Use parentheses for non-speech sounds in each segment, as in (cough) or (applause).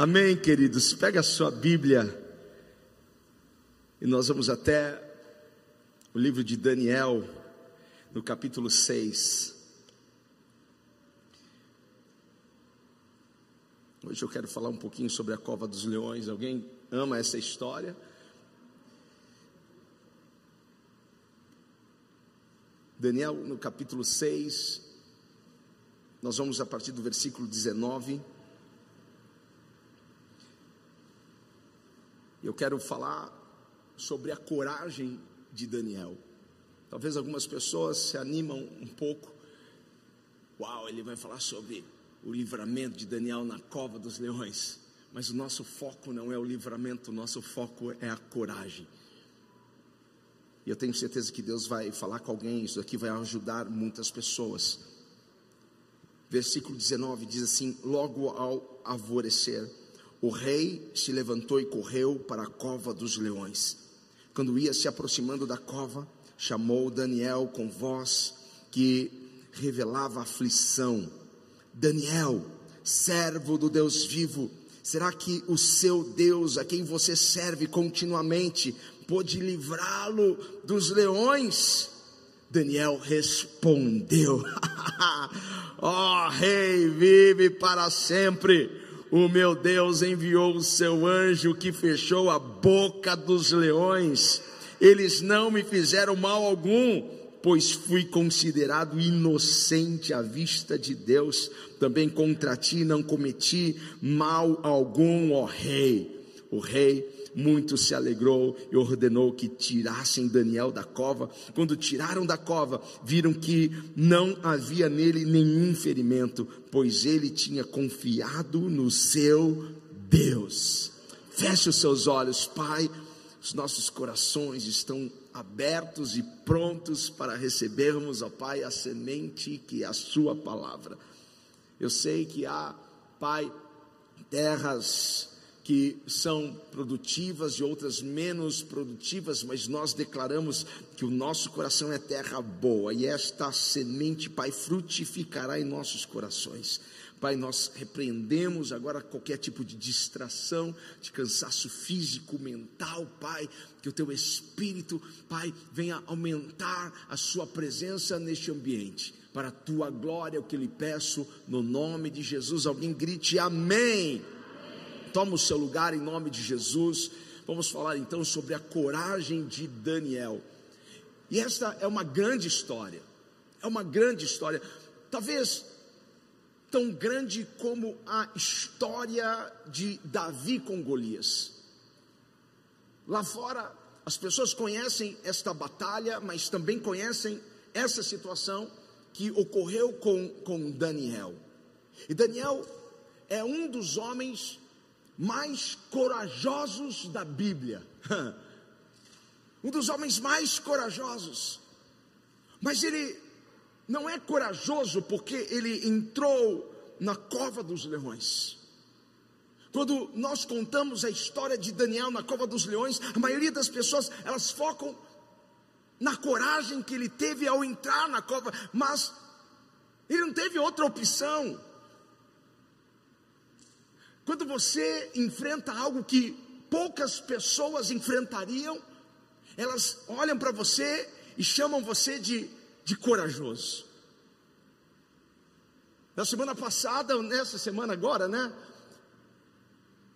Amém, queridos. Pega a sua Bíblia e nós vamos até o livro de Daniel, no capítulo 6. Hoje eu quero falar um pouquinho sobre a cova dos leões. Alguém ama essa história? Daniel, no capítulo 6, nós vamos a partir do versículo 19. Eu quero falar sobre a coragem de Daniel. Talvez algumas pessoas se animam um pouco. Uau, ele vai falar sobre o livramento de Daniel na cova dos leões. Mas o nosso foco não é o livramento, o nosso foco é a coragem. E eu tenho certeza que Deus vai falar com alguém, isso aqui vai ajudar muitas pessoas. Versículo 19 diz assim: Logo ao alvorecer, o rei se levantou e correu para a cova dos leões. Quando ia se aproximando da cova, chamou Daniel com voz que revelava aflição. Daniel, servo do Deus vivo, será que o seu Deus, a quem você serve continuamente, pôde livrá-lo dos leões? Daniel respondeu: (laughs) Ó oh, rei, vive para sempre o meu Deus enviou o seu anjo que fechou a boca dos leões. Eles não me fizeram mal algum, pois fui considerado inocente à vista de Deus. Também contra ti não cometi mal algum, ó rei. O rei muito se alegrou e ordenou que tirassem Daniel da cova. Quando tiraram da cova, viram que não havia nele nenhum ferimento, pois ele tinha confiado no seu Deus. Feche os seus olhos, Pai. Os nossos corações estão abertos e prontos para recebermos, ó Pai, a semente que é a Sua palavra. Eu sei que há, Pai, terras que são produtivas e outras menos produtivas, mas nós declaramos que o nosso coração é terra boa e esta semente, Pai, frutificará em nossos corações. Pai, nós repreendemos agora qualquer tipo de distração, de cansaço físico, mental, Pai, que o teu espírito, Pai, venha aumentar a sua presença neste ambiente. Para a tua glória, é o que lhe peço, no nome de Jesus. Alguém grite amém. Toma o seu lugar em nome de Jesus. Vamos falar então sobre a coragem de Daniel. E esta é uma grande história. É uma grande história. Talvez tão grande como a história de Davi com Golias. Lá fora, as pessoas conhecem esta batalha, mas também conhecem essa situação que ocorreu com, com Daniel. E Daniel é um dos homens mais corajosos da Bíblia. (laughs) Um dos homens mais corajosos. Mas ele não é corajoso porque ele entrou na cova dos leões. Quando nós contamos a história de Daniel na cova dos leões, a maioria das pessoas elas focam na coragem que ele teve ao entrar na cova, mas ele não teve outra opção. Quando você enfrenta algo que poucas pessoas enfrentariam, elas olham para você e chamam você de, de corajoso. Na semana passada, nessa semana agora, né?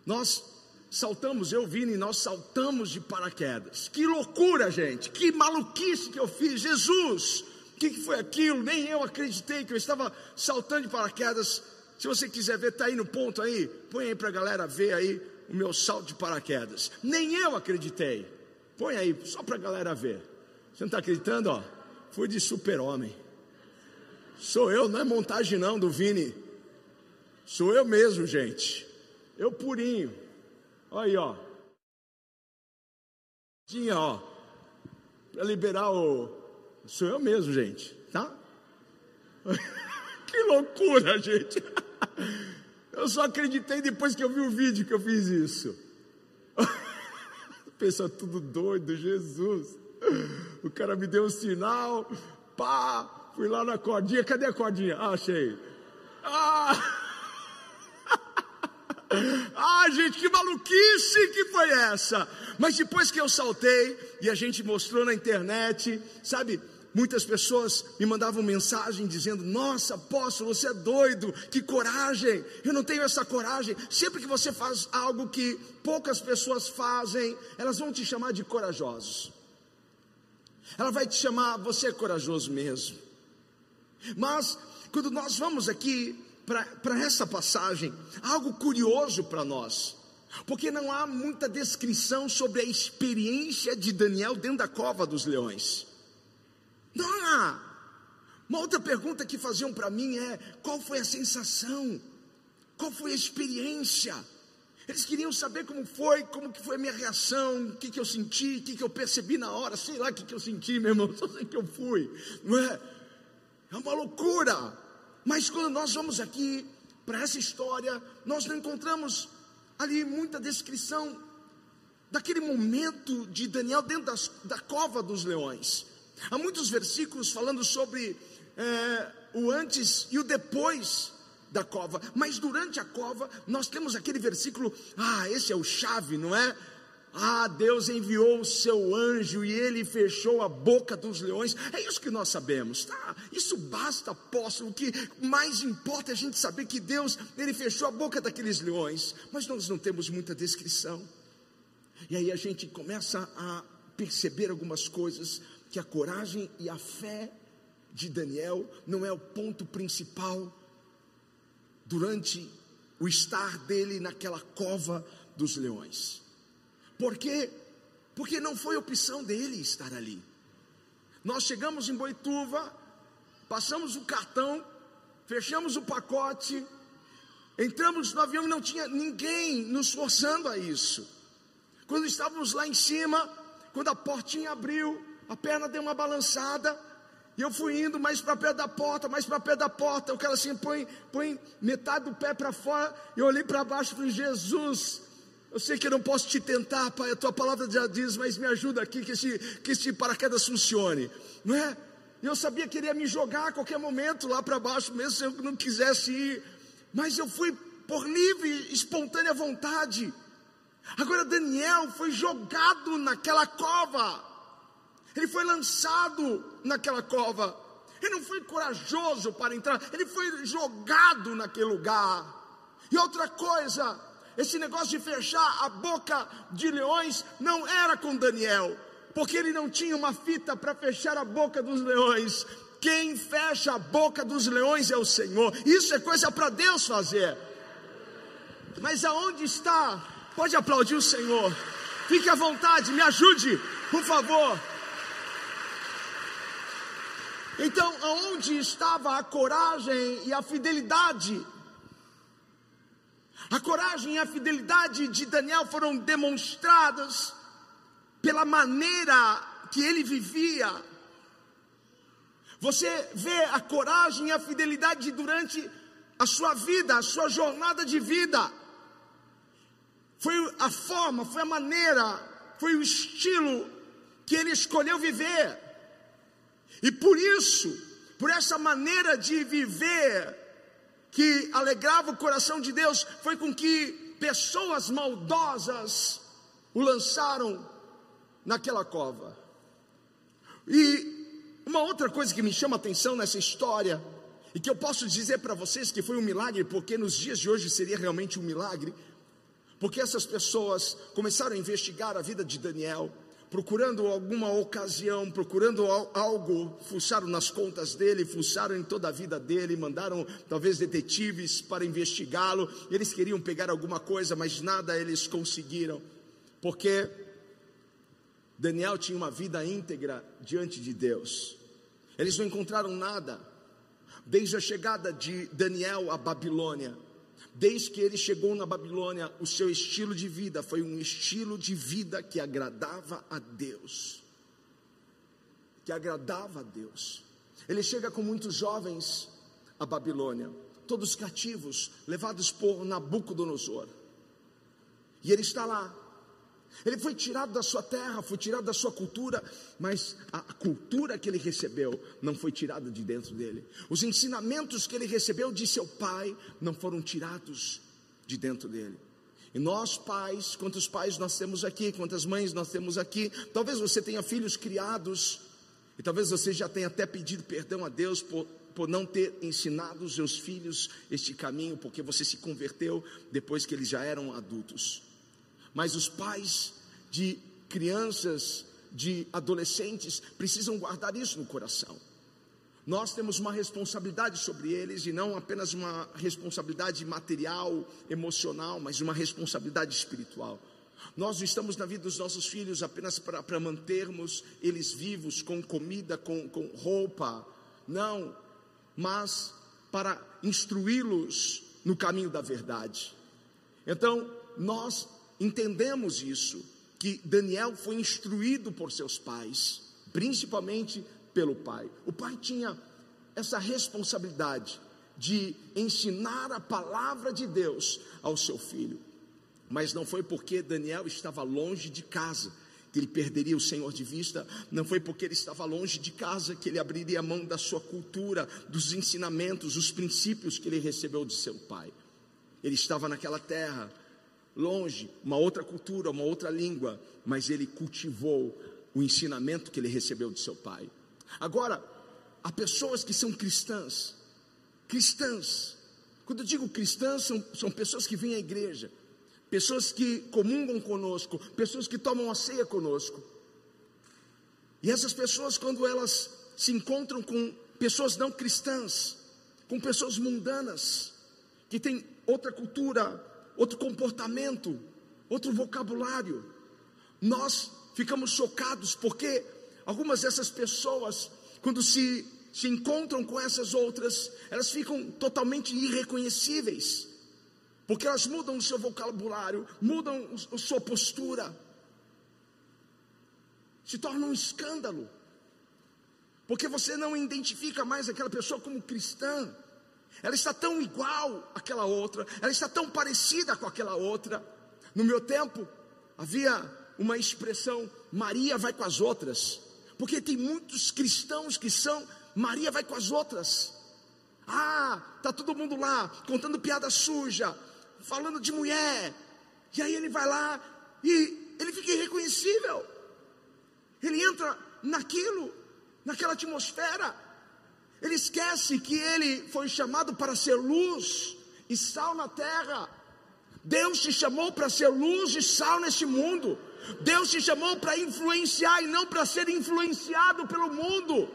Nós saltamos, eu Vini, nós saltamos de paraquedas. Que loucura, gente! Que maluquice que eu fiz! Jesus! O que, que foi aquilo? Nem eu acreditei que eu estava saltando de paraquedas se você quiser ver, está aí no ponto aí. Põe aí para a galera ver aí o meu salto de paraquedas. Nem eu acreditei. Põe aí, só para a galera ver. Você não está acreditando? Ó, fui de super-homem. Sou eu, não é montagem não do Vini. Sou eu mesmo, gente. Eu purinho. Olha aí, ó. Ó. Para liberar o. Sou eu mesmo, gente. Tá? (laughs) que loucura, gente. (laughs) (laughs) Eu só acreditei depois que eu vi o vídeo que eu fiz isso. (laughs) Pessoal tudo doido, Jesus. O cara me deu um sinal, pá, fui lá na cordinha. Cadê a cordinha? Ah, achei. Ah! (laughs) Ah, gente, que maluquice que foi essa? Mas depois que eu saltei e a gente mostrou na internet, sabe? Muitas pessoas me mandavam mensagem dizendo: Nossa, apóstolo, você é doido, que coragem, eu não tenho essa coragem. Sempre que você faz algo que poucas pessoas fazem, elas vão te chamar de corajosos. Ela vai te chamar, você é corajoso mesmo. Mas, quando nós vamos aqui para essa passagem, algo curioso para nós, porque não há muita descrição sobre a experiência de Daniel dentro da cova dos leões. Há. Uma outra pergunta que faziam para mim é: qual foi a sensação? Qual foi a experiência? Eles queriam saber como foi, como que foi a minha reação, o que, que eu senti, o que, que eu percebi na hora, sei lá o que, que eu senti, meu irmão, (laughs) só sei que eu fui. Não é? é uma loucura. Mas quando nós vamos aqui para essa história, nós não encontramos ali muita descrição daquele momento de Daniel dentro das, da cova dos leões. Há muitos versículos falando sobre é, o antes e o depois da cova, mas durante a cova nós temos aquele versículo, ah, esse é o chave, não é? Ah, Deus enviou o seu anjo e ele fechou a boca dos leões. É isso que nós sabemos, tá? Isso basta, apóstolo. O que mais importa é a gente saber que Deus, ele fechou a boca daqueles leões. Mas nós não temos muita descrição. E aí a gente começa a perceber algumas coisas que a coragem e a fé de Daniel não é o ponto principal durante o estar dele naquela cova dos leões. Por quê? Porque não foi opção dele estar ali. Nós chegamos em Boituva, passamos o cartão, fechamos o pacote, entramos no avião e não tinha ninguém nos forçando a isso. Quando estávamos lá em cima, quando a portinha abriu, a perna deu uma balançada, e eu fui indo mais para perto da porta, mais para perto da porta. O cara assim põe, põe metade do pé para fora. Eu olhei para baixo e falei: Jesus, eu sei que eu não posso te tentar, Pai, a tua palavra já diz, mas me ajuda aqui que esse, que esse paraquedas funcione, não é? Eu sabia que ele ia me jogar a qualquer momento lá para baixo, mesmo se eu não quisesse ir, mas eu fui por livre, espontânea vontade. Agora Daniel foi jogado naquela cova, ele foi lançado naquela cova, ele não foi corajoso para entrar, ele foi jogado naquele lugar. E outra coisa, esse negócio de fechar a boca de leões não era com Daniel, porque ele não tinha uma fita para fechar a boca dos leões. Quem fecha a boca dos leões é o Senhor. Isso é coisa para Deus fazer. Mas aonde está? Pode aplaudir o Senhor. Fique à vontade, me ajude, por favor. Então, aonde estava a coragem e a fidelidade a coragem e a fidelidade de Daniel foram demonstradas pela maneira que ele vivia. Você vê a coragem e a fidelidade durante a sua vida, a sua jornada de vida. Foi a forma, foi a maneira, foi o estilo que ele escolheu viver. E por isso, por essa maneira de viver, que alegrava o coração de Deus foi com que pessoas maldosas o lançaram naquela cova. E uma outra coisa que me chama a atenção nessa história, e que eu posso dizer para vocês que foi um milagre, porque nos dias de hoje seria realmente um milagre, porque essas pessoas começaram a investigar a vida de Daniel, procurando alguma ocasião, procurando algo, fuçaram nas contas dele, fuçaram em toda a vida dele, mandaram talvez detetives para investigá-lo. Eles queriam pegar alguma coisa, mas nada eles conseguiram, porque Daniel tinha uma vida íntegra diante de Deus. Eles não encontraram nada, desde a chegada de Daniel à Babilônia. Desde que ele chegou na Babilônia, o seu estilo de vida foi um estilo de vida que agradava a Deus. Que agradava a Deus. Ele chega com muitos jovens à Babilônia, todos cativos, levados por Nabucodonosor. E ele está lá, ele foi tirado da sua terra, foi tirado da sua cultura, mas a, cultura que ele recebeu não foi tirada de dentro dele. Os ensinamentos que ele recebeu de seu pai não foram tirados de dentro dele. E nós, pais, quantos pais nós temos aqui, quantas mães nós temos aqui, talvez você tenha filhos criados, e talvez você já tenha até pedido perdão a Deus por, por não ter ensinado os seus filhos este caminho, porque você se converteu depois que eles já eram adultos. Mas os pais de crianças, de adolescentes, precisam guardar isso no coração. Nós temos uma responsabilidade sobre eles e não apenas uma responsabilidade material, emocional, mas uma responsabilidade espiritual. Nós não estamos na vida dos nossos filhos apenas para mantermos eles vivos, com comida, com, com roupa, não, mas para instruí-los no caminho da verdade. Então, nós entendemos isso, que Daniel foi instruído por seus pais, principalmente pelo pai. O pai tinha essa responsabilidade de ensinar a palavra de Deus ao seu filho. Mas não foi porque Daniel estava longe de casa que ele perderia o Senhor de vista, não foi porque ele estava longe de casa que ele abriria a mão da sua cultura, dos ensinamentos, os princípios que ele recebeu de seu pai. Ele estava naquela terra, longe, uma outra cultura, uma outra língua, mas ele cultivou o ensinamento que ele recebeu de seu pai. Agora, há pessoas que são cristãs, cristãs, quando eu digo cristãs, são, são pessoas que vêm à igreja, pessoas que comungam conosco, pessoas que tomam a ceia conosco. E essas pessoas, quando elas se encontram com pessoas não cristãs, com pessoas mundanas, que têm outra cultura, outro comportamento, outro vocabulário, nós ficamos chocados porque Algumas dessas pessoas, quando se, se encontram com essas outras, elas ficam totalmente irreconhecíveis, porque elas mudam o seu vocabulário, mudam a sua postura, se torna um escândalo, porque você não identifica mais aquela pessoa como cristã, ela está tão igual àquela outra, ela está tão parecida com aquela outra. No meu tempo, havia uma expressão: Maria vai com as outras. Porque tem muitos cristãos que são Maria vai com as outras. Ah, tá todo mundo lá contando piada suja, falando de mulher. E aí ele vai lá e ele fica irreconhecível. Ele entra naquilo, naquela atmosfera. Ele esquece que ele foi chamado para ser luz e sal na terra. Deus te chamou para ser luz e sal neste mundo. Deus te chamou para influenciar e não para ser influenciado pelo mundo.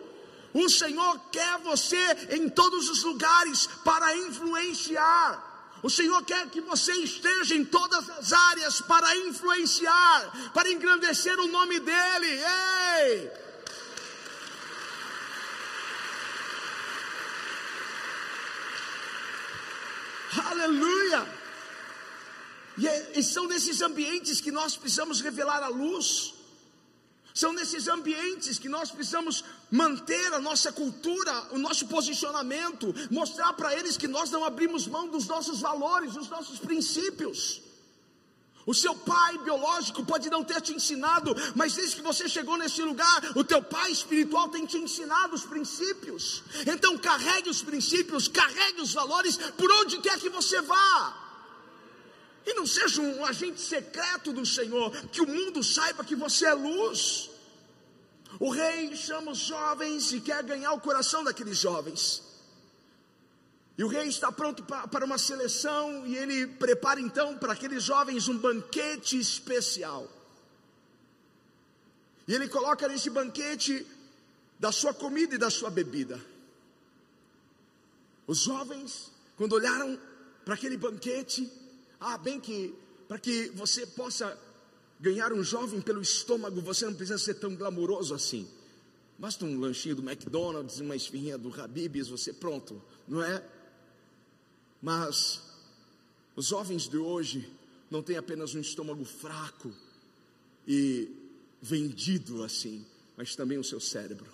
O Senhor quer você em todos os lugares para influenciar. O Senhor quer que você esteja em todas as áreas para influenciar, para engrandecer o nome dEle. Ei! Aleluia! E, é, e são nesses ambientes que nós precisamos revelar a luz. São nesses ambientes que nós precisamos manter a nossa cultura, o nosso posicionamento, mostrar para eles que nós não abrimos mão dos nossos valores, dos nossos princípios. O seu pai biológico pode não ter te ensinado, mas desde que você chegou nesse lugar, o teu pai espiritual tem te ensinado os princípios. Então carregue os princípios, carregue os valores por onde quer que você vá. E não seja um agente secreto do Senhor, que o mundo saiba que você é luz. O rei chama os jovens e quer ganhar o coração daqueles jovens. E o rei está pronto para uma seleção e ele prepara então para aqueles jovens um banquete especial. E ele coloca nesse banquete da sua comida e da sua bebida. Os jovens, quando olharam para aquele banquete, ah, bem que para que você possa ganhar um jovem pelo estômago, você não precisa ser tão glamouroso assim. Basta um lanchinho do McDonald's, uma esfirrinha do Habib's, você pronto, não é? Mas os jovens de hoje não têm apenas um estômago fraco e vendido assim, mas também o seu cérebro.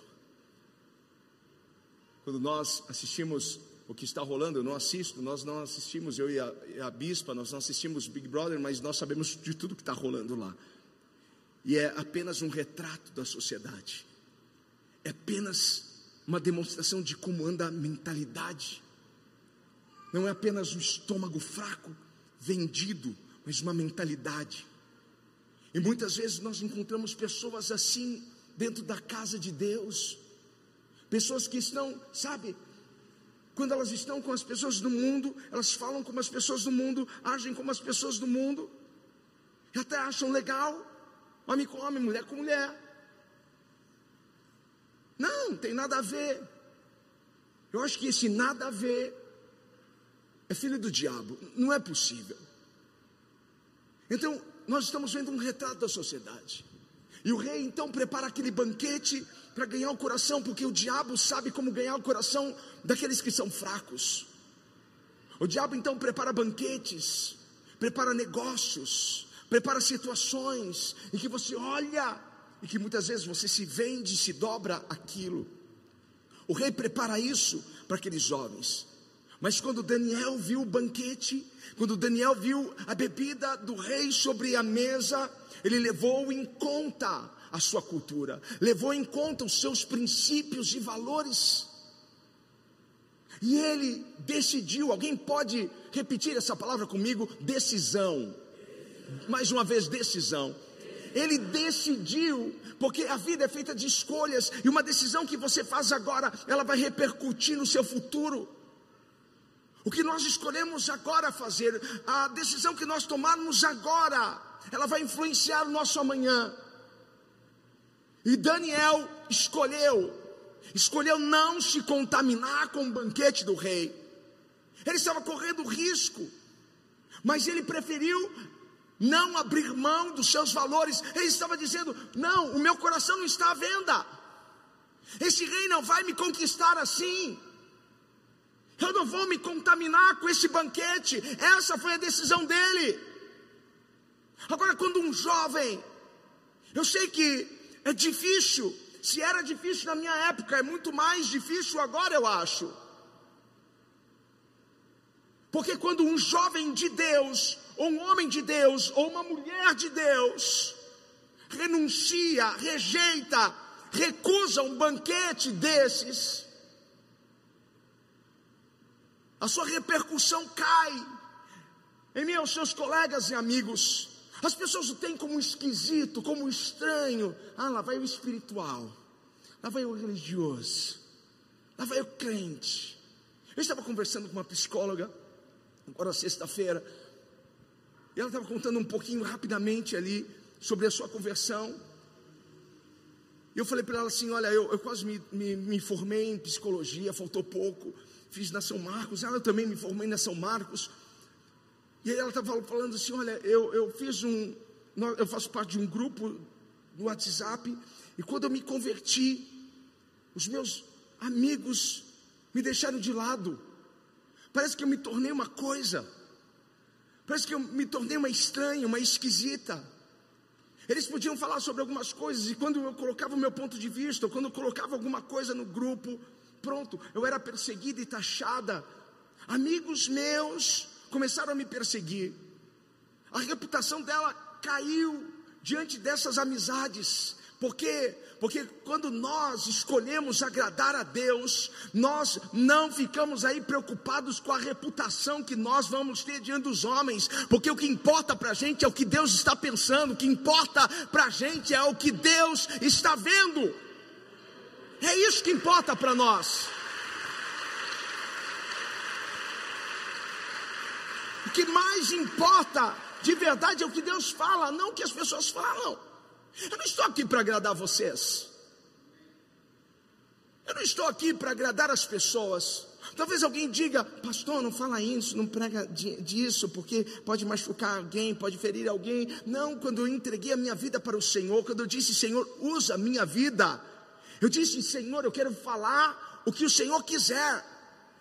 Quando nós assistimos o que está rolando, eu não assisto, nós não assistimos, eu e a, e a bispa, nós não assistimos Big Brother, mas nós sabemos de tudo que está rolando lá. E é apenas um retrato da sociedade, é apenas uma demonstração de como anda a mentalidade, não é apenas um estômago fraco, vendido, mas uma mentalidade. E muitas vezes nós encontramos pessoas assim dentro da casa de Deus, pessoas que estão, sabe, quando elas estão com as pessoas do mundo, elas falam como as pessoas do mundo, agem como as pessoas do mundo, e até acham legal, homem com homem, mulher com mulher. Não tem nada a ver. Eu acho que esse nada a ver é filho do diabo, não é possível. Então, nós estamos vendo um retrato da sociedade. E o rei então prepara aquele banquete para ganhar o coração, porque o diabo sabe como ganhar o coração daqueles que são fracos. O diabo então prepara banquetes, prepara negócios, prepara situações em que você olha e que muitas vezes você se vende, se dobra aquilo. O rei prepara isso para aqueles jovens. Mas quando Daniel viu o banquete, quando Daniel viu a bebida do rei sobre a mesa, ele levou em conta a sua cultura, levou em conta os seus princípios e valores. E ele decidiu, alguém pode repetir essa palavra comigo? Decisão. Mais uma vez, decisão. Ele decidiu, porque a vida é feita de escolhas, e uma decisão que você faz agora, ela vai repercutir no seu futuro. O que nós escolhemos agora fazer, a decisão que nós tomarmos agora, ela vai influenciar o nosso amanhã. E Daniel escolheu, escolheu não se contaminar com o banquete do rei. Ele estava correndo risco, mas ele preferiu não abrir mão dos seus valores. Ele estava dizendo: Não, o meu coração não está à venda. Esse rei não vai me conquistar assim. Eu não vou me contaminar com esse banquete. Essa foi a decisão dele. Agora, quando um jovem, eu sei que é difícil, se era difícil na minha época, é muito mais difícil agora, eu acho. Porque quando um jovem de Deus, ou um homem de Deus, ou uma mulher de Deus, renuncia, rejeita, recusa um banquete desses, a sua repercussão cai em meio aos seus colegas e amigos. As pessoas o têm como esquisito, como estranho. Ah, lá vai o espiritual, lá vai o religioso, lá vai o crente. Eu estava conversando com uma psicóloga, agora sexta-feira, e ela estava contando um pouquinho rapidamente ali sobre a sua conversão. E eu falei para ela assim: Olha, eu, eu quase me, me, me, formei em psicologia, faltou pouco, fiz na São Marcos, ela também me formei na São Marcos. E aí ela estava falando assim: olha, eu, eu fiz um. Eu faço parte de um grupo do WhatsApp, e quando eu me converti, os meus amigos me deixaram de lado. Parece que eu me tornei uma coisa. Parece que eu me tornei uma estranha, uma esquisita. Eles podiam falar sobre algumas coisas, e quando eu colocava o meu ponto de vista, ou quando eu colocava alguma coisa no grupo, pronto, eu era perseguida e taxada. Amigos meus começaram a me perseguir. A reputação dela caiu diante dessas amizades. Por quê? Porque quando nós escolhemos agradar a Deus, nós não ficamos aí preocupados com a reputação que nós vamos ter diante dos homens, porque o que importa para a gente é o que Deus está pensando, o que importa para a gente é o que Deus está vendo, é isso que importa para nós. que mais importa de verdade é o que Deus fala, não o que as pessoas falam. Eu não estou aqui para agradar vocês. Eu não estou aqui para agradar as pessoas. Talvez alguém diga, pastor, não fala isso, não prega disso, porque pode machucar alguém, pode ferir alguém. Não, quando eu entreguei a minha vida para o Senhor, quando eu disse, Senhor, usa a minha vida. Eu disse, Senhor, eu quero falar o que o Senhor quiser.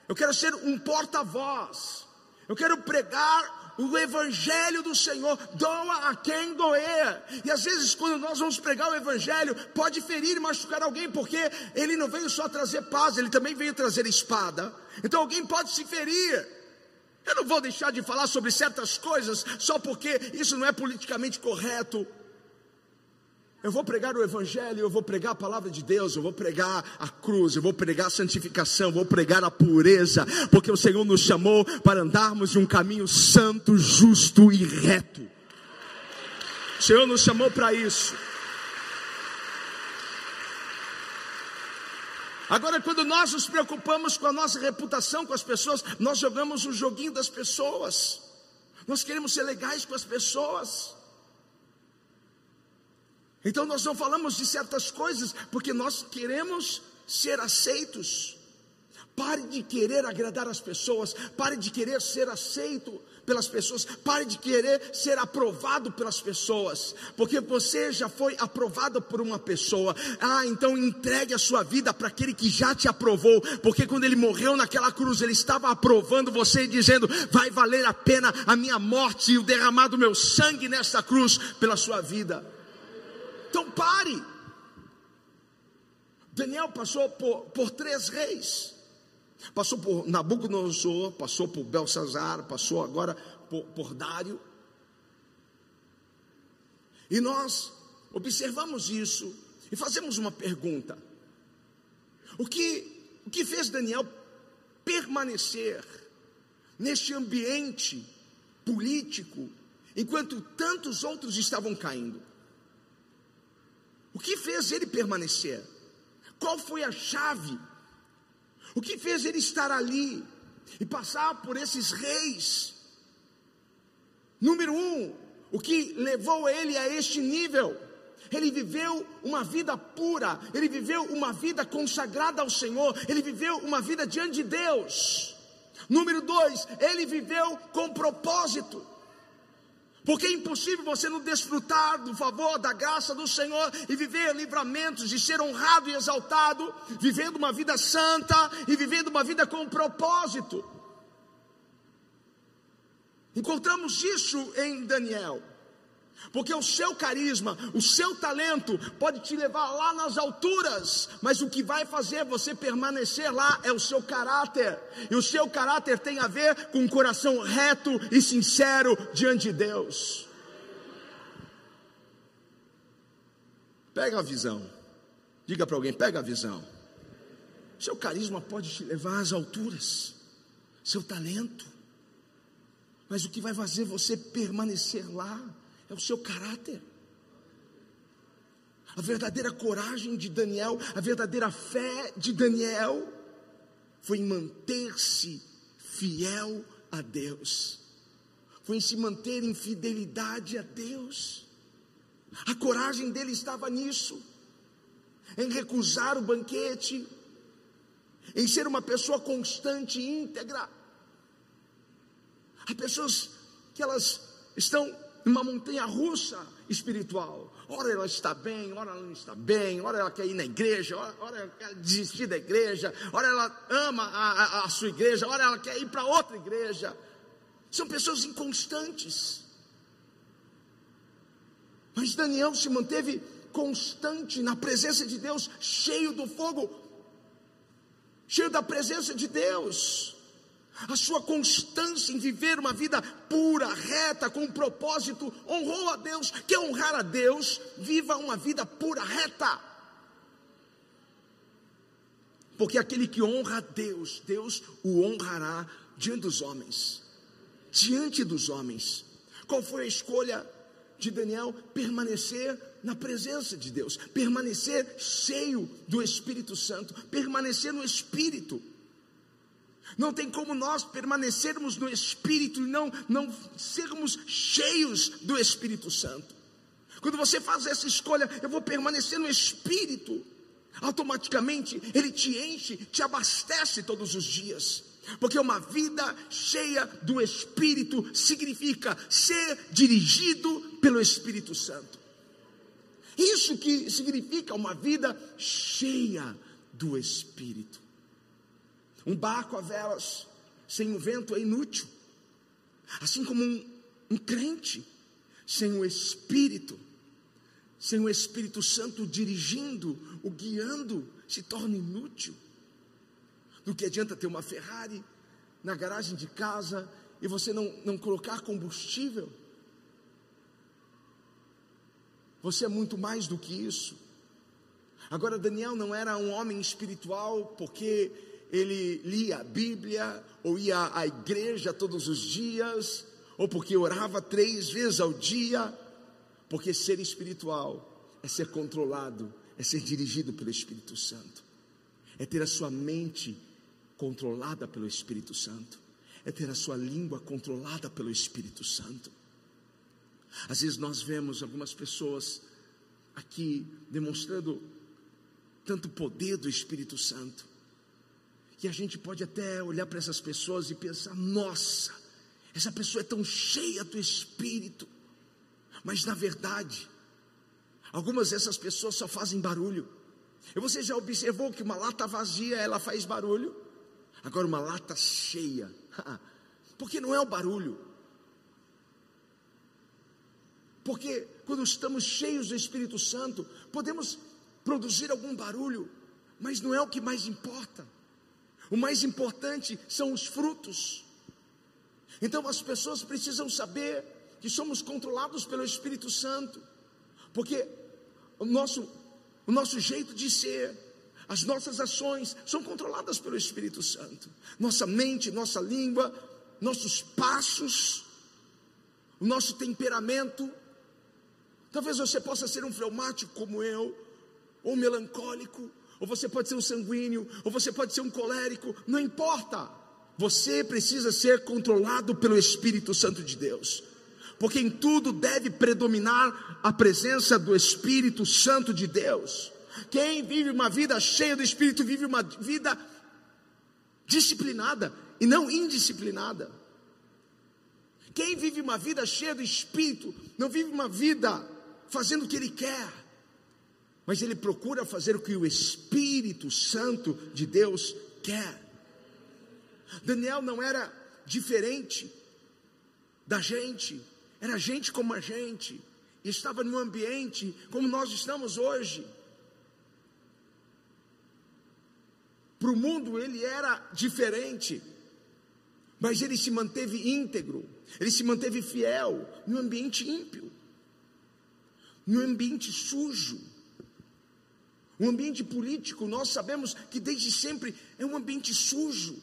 Eu quero ser um porta-voz. Eu quero pregar o evangelho do Senhor, doa a quem doer. E às vezes, quando nós vamos pregar o evangelho, pode ferir e machucar alguém, porque ele não veio só trazer paz, ele também veio trazer espada. Então alguém pode se ferir. Eu não vou deixar de falar sobre certas coisas só porque isso não é politicamente correto. Eu vou pregar o Evangelho, eu vou pregar a palavra de Deus, eu vou pregar a cruz, eu vou pregar a santificação, eu vou pregar a pureza, porque o Senhor nos chamou para andarmos de um caminho santo, justo e reto. O Senhor nos chamou para isso. Agora, quando nós nos preocupamos com a nossa reputação com as pessoas, nós jogamos o joguinho das pessoas. Nós queremos ser legais com as pessoas. Então nós não falamos de certas coisas porque nós queremos ser aceitos. Pare de querer agradar as pessoas, pare de querer ser aceito pelas pessoas, pare de querer ser aprovado pelas pessoas, porque você já foi aprovado por uma pessoa. Ah, então entregue a sua vida para aquele que já te aprovou, porque quando ele morreu naquela cruz, ele estava aprovando você e dizendo: vai valer a pena a minha morte e o derramar do meu sangue nesta cruz pela sua vida. Então pare. Daniel passou por, por três reis. Passou por Nabucodonosor, passou por Belsazar, passou agora por, por Dário. E nós observamos isso e fazemos uma pergunta: o que, o que fez Daniel permanecer neste ambiente político enquanto tantos outros estavam caindo? O que fez ele permanecer? Qual foi a chave? O que fez ele estar ali e passar por esses reis? Número um, o que levou ele a este nível? Ele viveu uma vida pura, ele viveu uma vida consagrada ao Senhor, ele viveu uma vida diante de Deus. Número dois, ele viveu com propósito. Porque é impossível você não desfrutar do favor, da graça do Senhor e viver livramentos, de ser honrado e exaltado, vivendo uma vida santa e vivendo uma vida com propósito. Encontramos isso em Daniel. Porque o seu carisma, o seu talento pode te levar lá nas alturas, mas o que vai fazer você permanecer lá é o seu caráter. E o seu caráter tem a ver com um coração reto e sincero diante de Deus. Pega a visão. Diga para alguém, pega a visão. Seu carisma pode te levar às alturas. Seu talento. Mas o que vai fazer você permanecer lá é o seu caráter. A verdadeira coragem de Daniel, a verdadeira fé de Daniel, foi em manter-se fiel a Deus, foi em se manter em fidelidade a Deus. A coragem dele estava nisso, em recusar o banquete, em ser uma pessoa constante e íntegra. Há pessoas que elas estão uma montanha russa espiritual. Ora ela está bem, ora ela não está bem, ora ela quer ir na igreja, ora, ora ela quer desistir da igreja, ora ela ama a, a, a sua igreja, ora ela quer ir para outra igreja. São pessoas inconstantes. Mas Daniel se manteve constante na presença de Deus, cheio do fogo, cheio da presença de Deus a sua constância em viver uma vida pura, reta, com um propósito, honrou a Deus. Quer honrar a Deus? Viva uma vida pura, reta. Porque aquele que honra a Deus, Deus o honrará diante dos homens. Diante dos homens. Qual foi a escolha de Daniel? Permanecer na presença de Deus, permanecer cheio do Espírito Santo, permanecer no Espírito. Não tem como nós permanecermos no Espírito e não, não sermos cheios do Espírito Santo. Quando você faz essa escolha, eu vou permanecer no Espírito, automaticamente Ele te enche, te abastece todos os dias. Porque uma vida cheia do Espírito significa ser dirigido pelo Espírito Santo. Isso que significa uma vida cheia do Espírito. Um barco a velas, sem o vento, é inútil. Assim como um, um crente, sem o Espírito, sem o Espírito Santo dirigindo, o guiando, se torna inútil. Do que adianta ter uma Ferrari na garagem de casa e você não, não colocar combustível? Você é muito mais do que isso. Agora, Daniel não era um homem espiritual porque ele lia a Bíblia, ou ia à igreja todos os dias, ou porque orava três vezes ao dia, porque ser espiritual é ser controlado, é ser dirigido pelo Espírito Santo, é ter a sua mente controlada pelo Espírito Santo, é ter a sua língua controlada pelo Espírito Santo. Às vezes nós vemos algumas pessoas aqui demonstrando tanto poder do Espírito Santo, que a gente pode até olhar para essas pessoas e pensar: nossa, essa pessoa é tão cheia do Espírito, mas na verdade, algumas dessas pessoas só fazem barulho. E você já observou que uma lata vazia ela faz barulho? Agora, uma lata cheia, (laughs) porque não é o barulho, porque quando estamos cheios do Espírito Santo, podemos produzir algum barulho, mas não é o que mais importa. O mais importante são os frutos. Então as pessoas precisam saber que somos controlados pelo Espírito Santo, porque o nosso, o nosso jeito de ser, as nossas ações são controladas pelo Espírito Santo. Nossa mente, nossa língua, nossos passos, o nosso temperamento. Talvez você possa ser um fleumático como eu, ou melancólico, ou você pode ser um sanguíneo, ou você pode ser um colérico, não importa. Você precisa ser controlado pelo Espírito Santo de Deus, porque em tudo deve predominar a presença do Espírito Santo de Deus. Quem vive uma vida cheia do Espírito vive uma vida disciplinada e não indisciplinada. Quem vive uma vida cheia do Espírito não vive uma vida fazendo o que ele quer mas ele procura fazer o que o Espírito Santo de Deus quer. Daniel não era diferente da gente, era gente como a gente, e estava num ambiente como nós estamos hoje. Para o mundo ele era diferente, mas ele se manteve íntegro, ele se manteve fiel num ambiente ímpio, num ambiente sujo o ambiente político, nós sabemos que desde sempre é um ambiente sujo,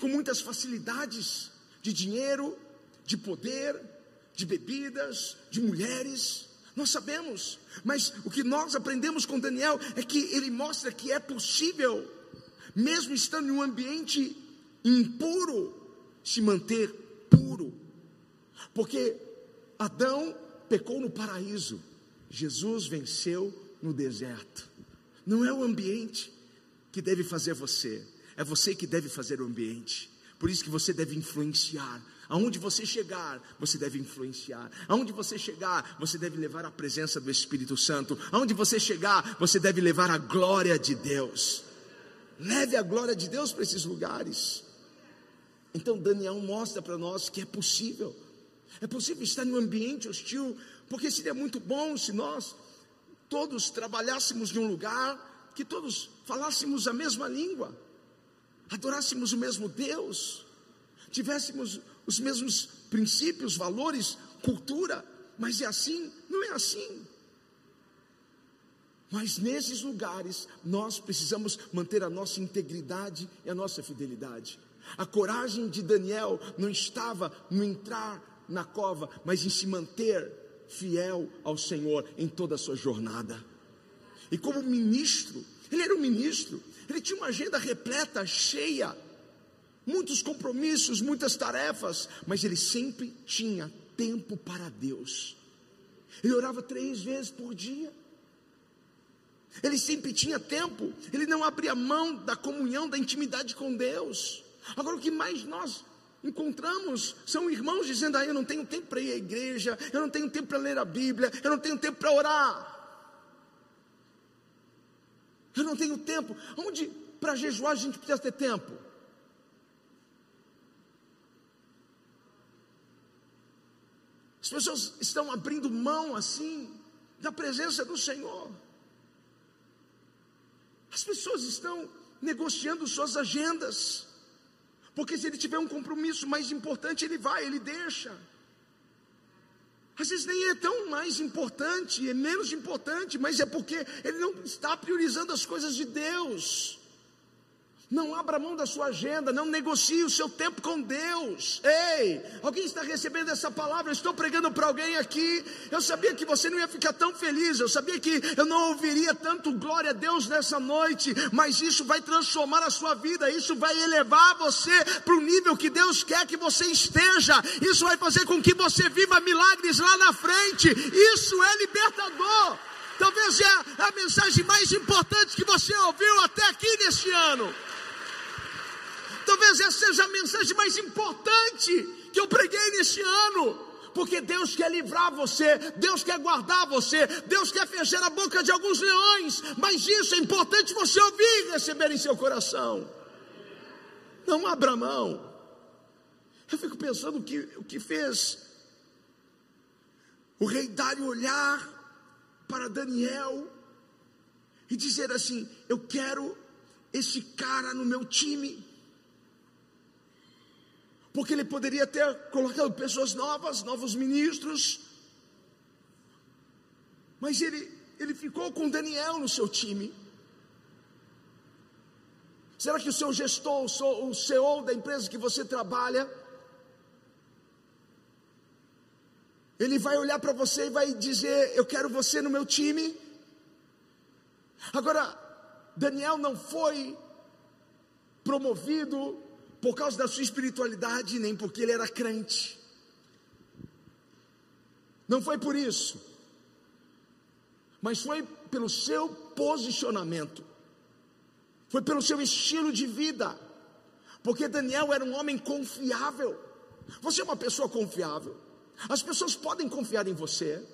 com muitas facilidades de dinheiro, de poder, de bebidas, de mulheres. Nós sabemos, mas o que nós aprendemos com Daniel é que ele mostra que é possível, mesmo estando em um ambiente impuro, se manter puro, porque Adão pecou no paraíso, Jesus venceu no deserto. Não é o ambiente que deve fazer você, é você que deve fazer o ambiente. Por isso que você deve influenciar. Aonde você chegar, você deve influenciar. Aonde você chegar, você deve levar a presença do Espírito Santo. Aonde você chegar, você deve levar a glória de Deus. Leve a glória de Deus para esses lugares. Então Daniel mostra para nós que é possível. É possível estar em um ambiente hostil, porque seria muito bom se nós todos trabalhássemos em um lugar, que todos falássemos a mesma língua, adorássemos o mesmo Deus, tivéssemos os mesmos princípios, valores, cultura, mas é assim? Não é assim. Mas nesses lugares nós precisamos manter a nossa integridade e a nossa fidelidade. A coragem de Daniel não estava no entrar na cova, mas em se manter fiel ao Senhor em toda a sua jornada. E como ministro, ele era um ministro, ele tinha uma agenda repleta, cheia, muitos compromissos, muitas tarefas, mas ele sempre tinha tempo para Deus. Ele orava três vezes por dia. Ele sempre tinha tempo, ele não abria mão da comunhão, da intimidade com Deus. Agora, o que mais nós encontramos são irmãos dizendo: ah, eu não tenho tempo para ir à igreja, eu não tenho tempo para ler a Bíblia, eu não tenho tempo para orar. Eu não tenho tempo. Onde para jejuar a gente precisa ter tempo? As pessoas estão abrindo mão assim da presença do Senhor. As pessoas estão negociando suas agendas. Porque se ele tiver um compromisso mais importante, ele vai, ele deixa. Às vezes nem é tão mais importante, é menos importante, mas é porque ele não está priorizando as coisas de Deus. Não abra mão da sua agenda, não negocie o seu tempo com Deus. Ei, alguém está recebendo essa palavra? Eu estou pregando para alguém aqui. Eu sabia que você não ia ficar tão feliz, eu sabia que eu não ouviria tanto glória a Deus nessa noite, mas isso vai transformar a sua vida, isso vai elevar você para o nível que Deus quer que você esteja. Isso vai fazer com que você viva milagres lá na frente. Isso é libertador. Talvez é a mensagem mais importante que você ouviu até aqui neste ano. Talvez essa seja a mensagem mais importante que eu preguei neste ano. Porque Deus quer livrar você, Deus quer guardar você, Deus quer fechar a boca de alguns leões, mas isso é importante você ouvir e receber em seu coração. Não abra mão. Eu fico pensando que, o que fez o rei Dário olhar para Daniel e dizer assim: Eu quero esse cara no meu time porque ele poderia ter colocado pessoas novas, novos ministros, mas ele, ele ficou com Daniel no seu time. Será que o seu gestor, o CEO da empresa que você trabalha, ele vai olhar para você e vai dizer: Eu quero você no meu time? Agora, Daniel não foi promovido por causa da sua espiritualidade, nem porque ele era crente. Não foi por isso, mas foi pelo seu posicionamento, foi pelo seu estilo de vida, porque Daniel era um homem confiável. Você é uma pessoa confiável, as pessoas podem confiar em você.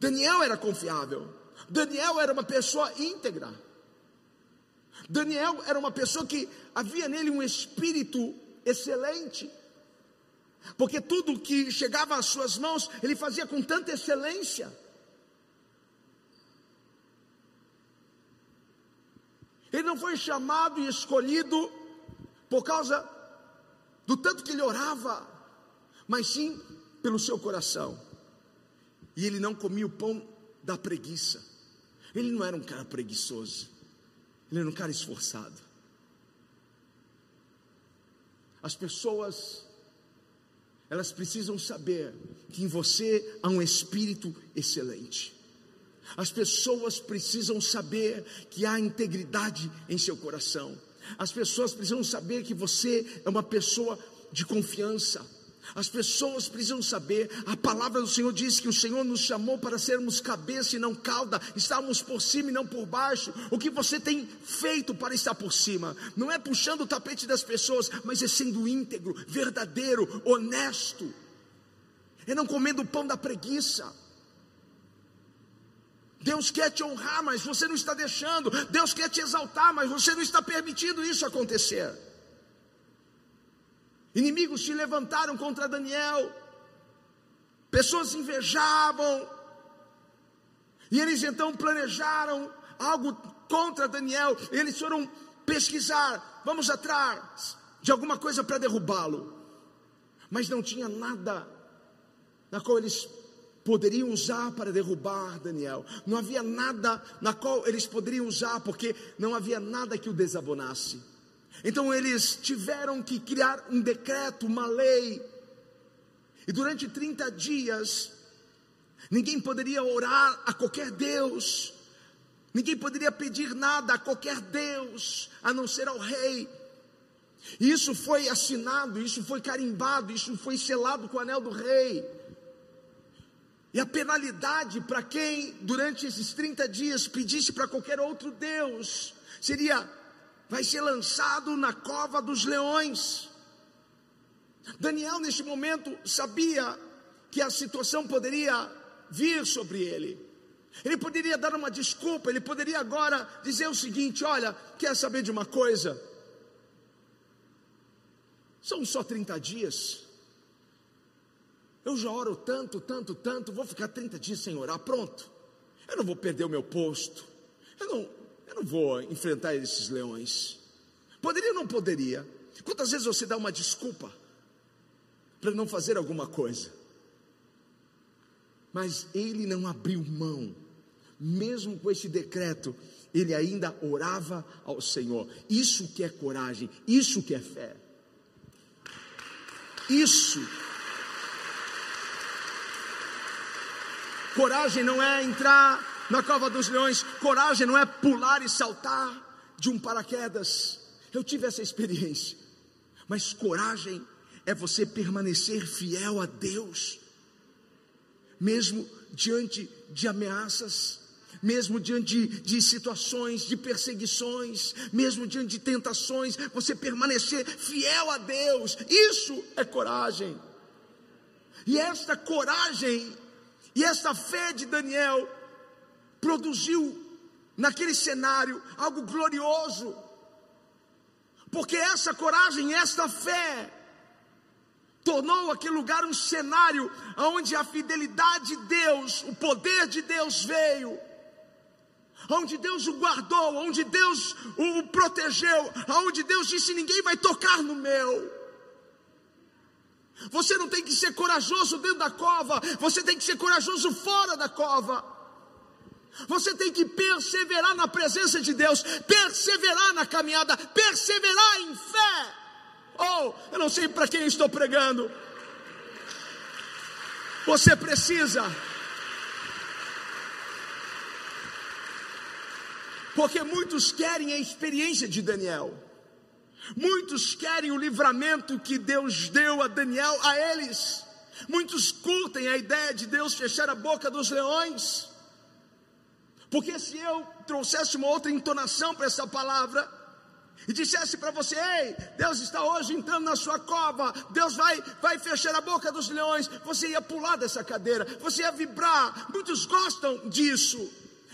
Daniel era confiável, Daniel era uma pessoa íntegra. Daniel era uma pessoa que havia nele um espírito excelente, porque tudo que chegava às suas mãos, ele fazia com tanta excelência. Ele não foi chamado e escolhido por causa do tanto que ele orava, mas sim pelo seu coração. E ele não comia o pão da preguiça. Ele não era um cara preguiçoso. Ele era um cara esforçado. As pessoas, elas precisam saber que em você há um espírito excelente. As pessoas precisam saber que há integridade em seu coração. As pessoas precisam saber que você é uma pessoa de confiança. As pessoas precisam saber, a palavra do Senhor diz que o Senhor nos chamou para sermos cabeça e não cauda, estarmos por cima e não por baixo. O que você tem feito para estar por cima? Não é puxando o tapete das pessoas, mas é sendo íntegro, verdadeiro, honesto. É não comendo o pão da preguiça. Deus quer te honrar, mas você não está deixando. Deus quer te exaltar, mas você não está permitindo isso acontecer. Inimigos se levantaram contra Daniel, pessoas invejavam, e eles então planejaram algo contra Daniel. Eles foram pesquisar, vamos atrás de alguma coisa para derrubá-lo, mas não tinha nada na qual eles poderiam usar para derrubar Daniel. Não havia nada na qual eles poderiam usar, porque não havia nada que o desabonasse. Então eles tiveram que criar um decreto, uma lei. E durante 30 dias, ninguém poderia orar a qualquer Deus, ninguém poderia pedir nada a qualquer Deus, a não ser ao rei. E isso foi assinado, isso foi carimbado, isso foi selado com o anel do rei. E a penalidade para quem durante esses 30 dias pedisse para qualquer outro Deus seria vai ser lançado na cova dos leões. Daniel, neste momento, sabia que a situação poderia vir sobre ele. Ele poderia dar uma desculpa, ele poderia agora dizer o seguinte: Olha, quer saber de uma coisa? São só 30 dias. Eu já oro tanto, tanto, tanto, vou ficar 30 dias sem orar, pronto. Eu não vou perder o meu posto. Eu não, eu não vou enfrentar esses leões. Poderia ou não poderia? Quantas vezes você dá uma desculpa para não fazer alguma coisa? Mas ele não abriu mão, mesmo com esse decreto, ele ainda orava ao Senhor. Isso que é coragem, isso que é fé. Isso. Coragem não é entrar na cova dos leões, coragem não é pular e saltar de um paraquedas. Eu tive essa experiência. Mas coragem é você permanecer fiel a Deus, mesmo diante de ameaças, mesmo diante de, de, situações, de perseguições, mesmo diante de tentações, você permanecer fiel a Deus, isso é coragem. E esta coragem e esta fé de Daniel produziu naquele cenário algo glorioso, porque essa coragem, esta fé, tornou aquele lugar um cenário onde a fidelidade de Deus, o poder de Deus veio, onde Deus o guardou, onde Deus o protegeu, onde Deus disse: ninguém vai tocar no meu. Você não tem que ser corajoso dentro da cova, você tem que ser corajoso fora da cova. Você tem que perseverar na presença de Deus, perseverar na caminhada, perseverar em fé. Oh, eu não sei para quem estou pregando. Você precisa. Porque muitos querem a experiência de Daniel. Muitos querem o livramento que Deus deu a Daniel a eles. Muitos curtem a ideia de Deus fechar a boca dos leões. Porque se eu trouxesse uma outra entonação para essa palavra, e dissesse para você: Ei, Deus está hoje entrando na sua cova, Deus vai, vai fechar a boca dos leões, você ia pular dessa cadeira, você ia vibrar. Muitos gostam disso.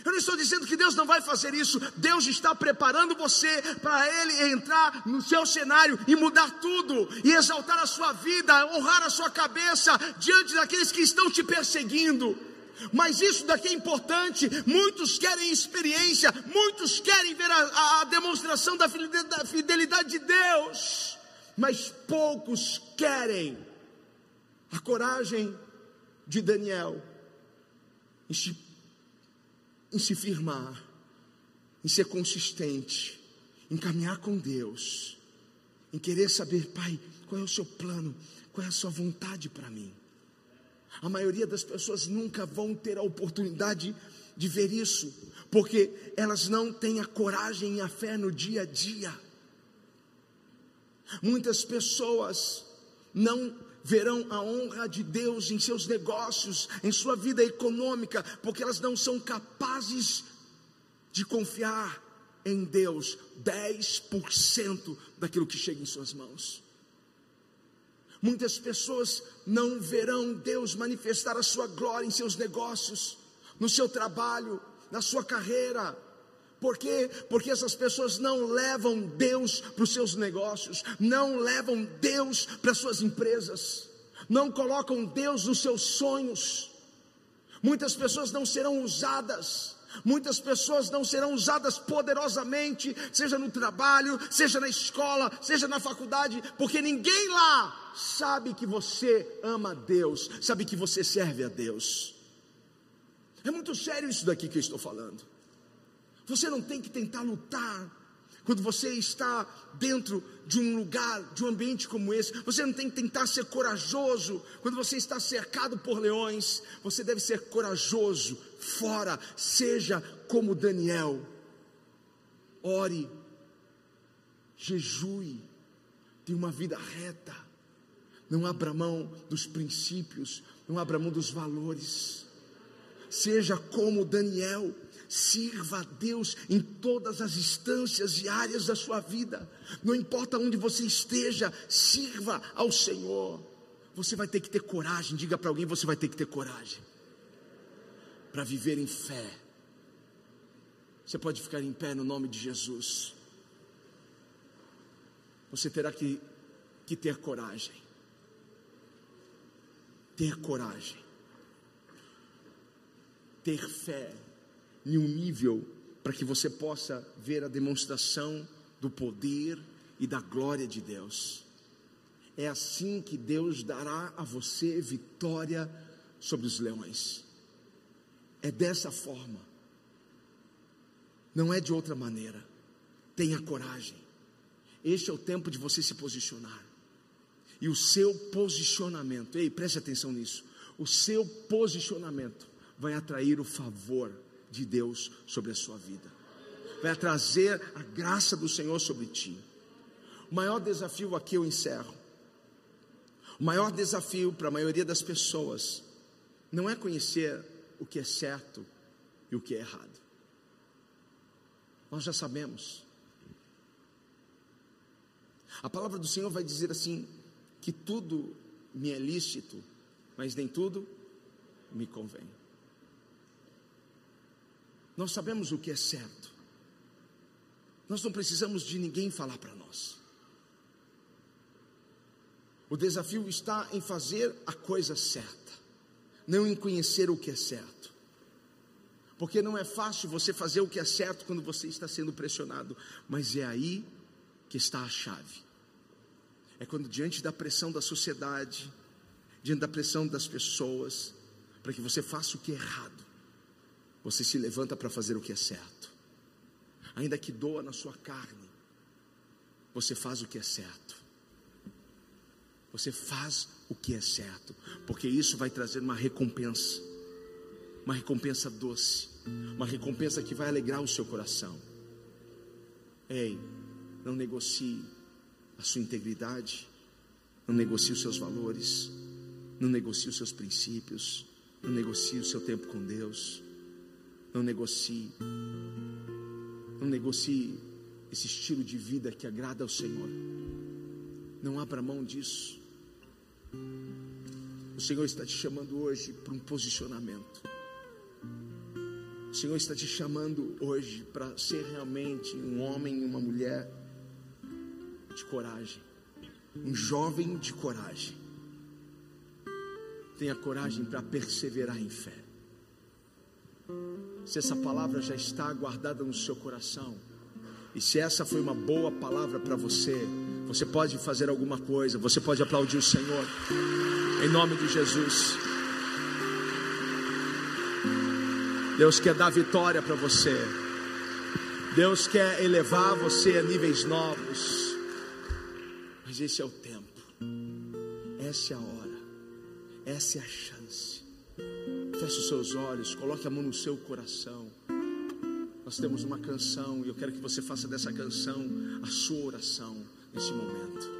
Eu não estou dizendo que Deus não vai fazer isso, Deus está preparando você para Ele entrar no seu cenário e mudar tudo, e exaltar a sua vida, honrar a sua cabeça diante daqueles que estão te perseguindo. Mas isso daqui é importante. Muitos querem experiência, muitos querem ver a, a demonstração da fidelidade de Deus, mas poucos querem a coragem de Daniel em se, em se firmar, em ser consistente, em caminhar com Deus, em querer saber, Pai, qual é o seu plano, qual é a sua vontade para mim. A maioria das pessoas nunca vão ter a oportunidade de ver isso, porque elas não têm a coragem e a fé no dia a dia. Muitas pessoas não verão a honra de Deus em seus negócios, em sua vida econômica, porque elas não são capazes de confiar em Deus 10% daquilo que chega em suas mãos. Muitas pessoas não verão Deus manifestar a sua glória em seus negócios, no seu trabalho, na sua carreira. Por quê? Porque essas pessoas não levam Deus para os seus negócios, não levam Deus para as suas empresas, não colocam Deus nos seus sonhos. Muitas pessoas não serão usadas Muitas pessoas não serão usadas poderosamente, seja no trabalho, seja na escola, seja na faculdade, porque ninguém lá sabe que você ama a Deus, sabe que você serve a Deus. É muito sério isso daqui que eu estou falando. Você não tem que tentar lutar quando você está dentro de um lugar, de um ambiente como esse, você não tem que tentar ser corajoso. Quando você está cercado por leões, você deve ser corajoso fora. Seja como Daniel. Ore, jejue, tenha uma vida reta. Não abra mão dos princípios, não abra mão dos valores. Seja como Daniel Sirva a Deus em todas as instâncias e áreas da sua vida. Não importa onde você esteja, sirva ao Senhor. Você vai ter que ter coragem. Diga para alguém: você vai ter que ter coragem para viver em fé. Você pode ficar em pé no nome de Jesus. Você terá que, que ter coragem. Ter coragem. Ter fé em um nível para que você possa ver a demonstração do poder e da glória de Deus. É assim que Deus dará a você vitória sobre os leões. É dessa forma. Não é de outra maneira. Tenha coragem. Este é o tempo de você se posicionar. E o seu posicionamento, ei, preste atenção nisso. O seu posicionamento vai atrair o favor de Deus sobre a sua vida. Vai trazer a graça do Senhor sobre ti. O maior desafio aqui eu encerro. O maior desafio para a maioria das pessoas não é conhecer o que é certo e o que é errado. Nós já sabemos. A palavra do Senhor vai dizer assim: que tudo me é lícito, mas nem tudo me convém. Nós sabemos o que é certo. Nós não precisamos de ninguém falar para nós. O desafio está em fazer a coisa certa, não em conhecer o que é certo. Porque não é fácil você fazer o que é certo quando você está sendo pressionado, mas é aí que está a chave. É quando diante da pressão da sociedade, diante da pressão das pessoas, para que você faça o que é errado, você se levanta para fazer o que é certo. Ainda que doa na sua carne, você faz o que é certo. Você faz o que é certo, porque isso vai trazer uma recompensa uma recompensa doce, uma recompensa que vai alegrar o seu coração. Ei, não negocie a sua integridade, não negocie os seus valores, não negocie os seus princípios, não negocie o seu tempo com Deus, não negocie, não negocie esse estilo de vida que agrada ao Senhor. Não abra mão disso. O Senhor está te chamando hoje para um posicionamento. O Senhor está te chamando hoje para ser realmente um homem e uma mulher de coragem, um jovem de coragem. Tenha coragem para perseverar em fé. Se essa palavra já está guardada no seu coração, e se essa foi uma boa palavra para você, você pode fazer alguma coisa, você pode aplaudir o Senhor, em nome de Jesus. Deus quer dar vitória para você. Deus quer elevar você a níveis novos. Mas esse é o tempo. Essa é a hora. Essa é a chance. Feche os seus olhos, coloque a mão no seu coração. Nós temos uma canção e eu quero que você faça dessa canção a sua oração nesse momento.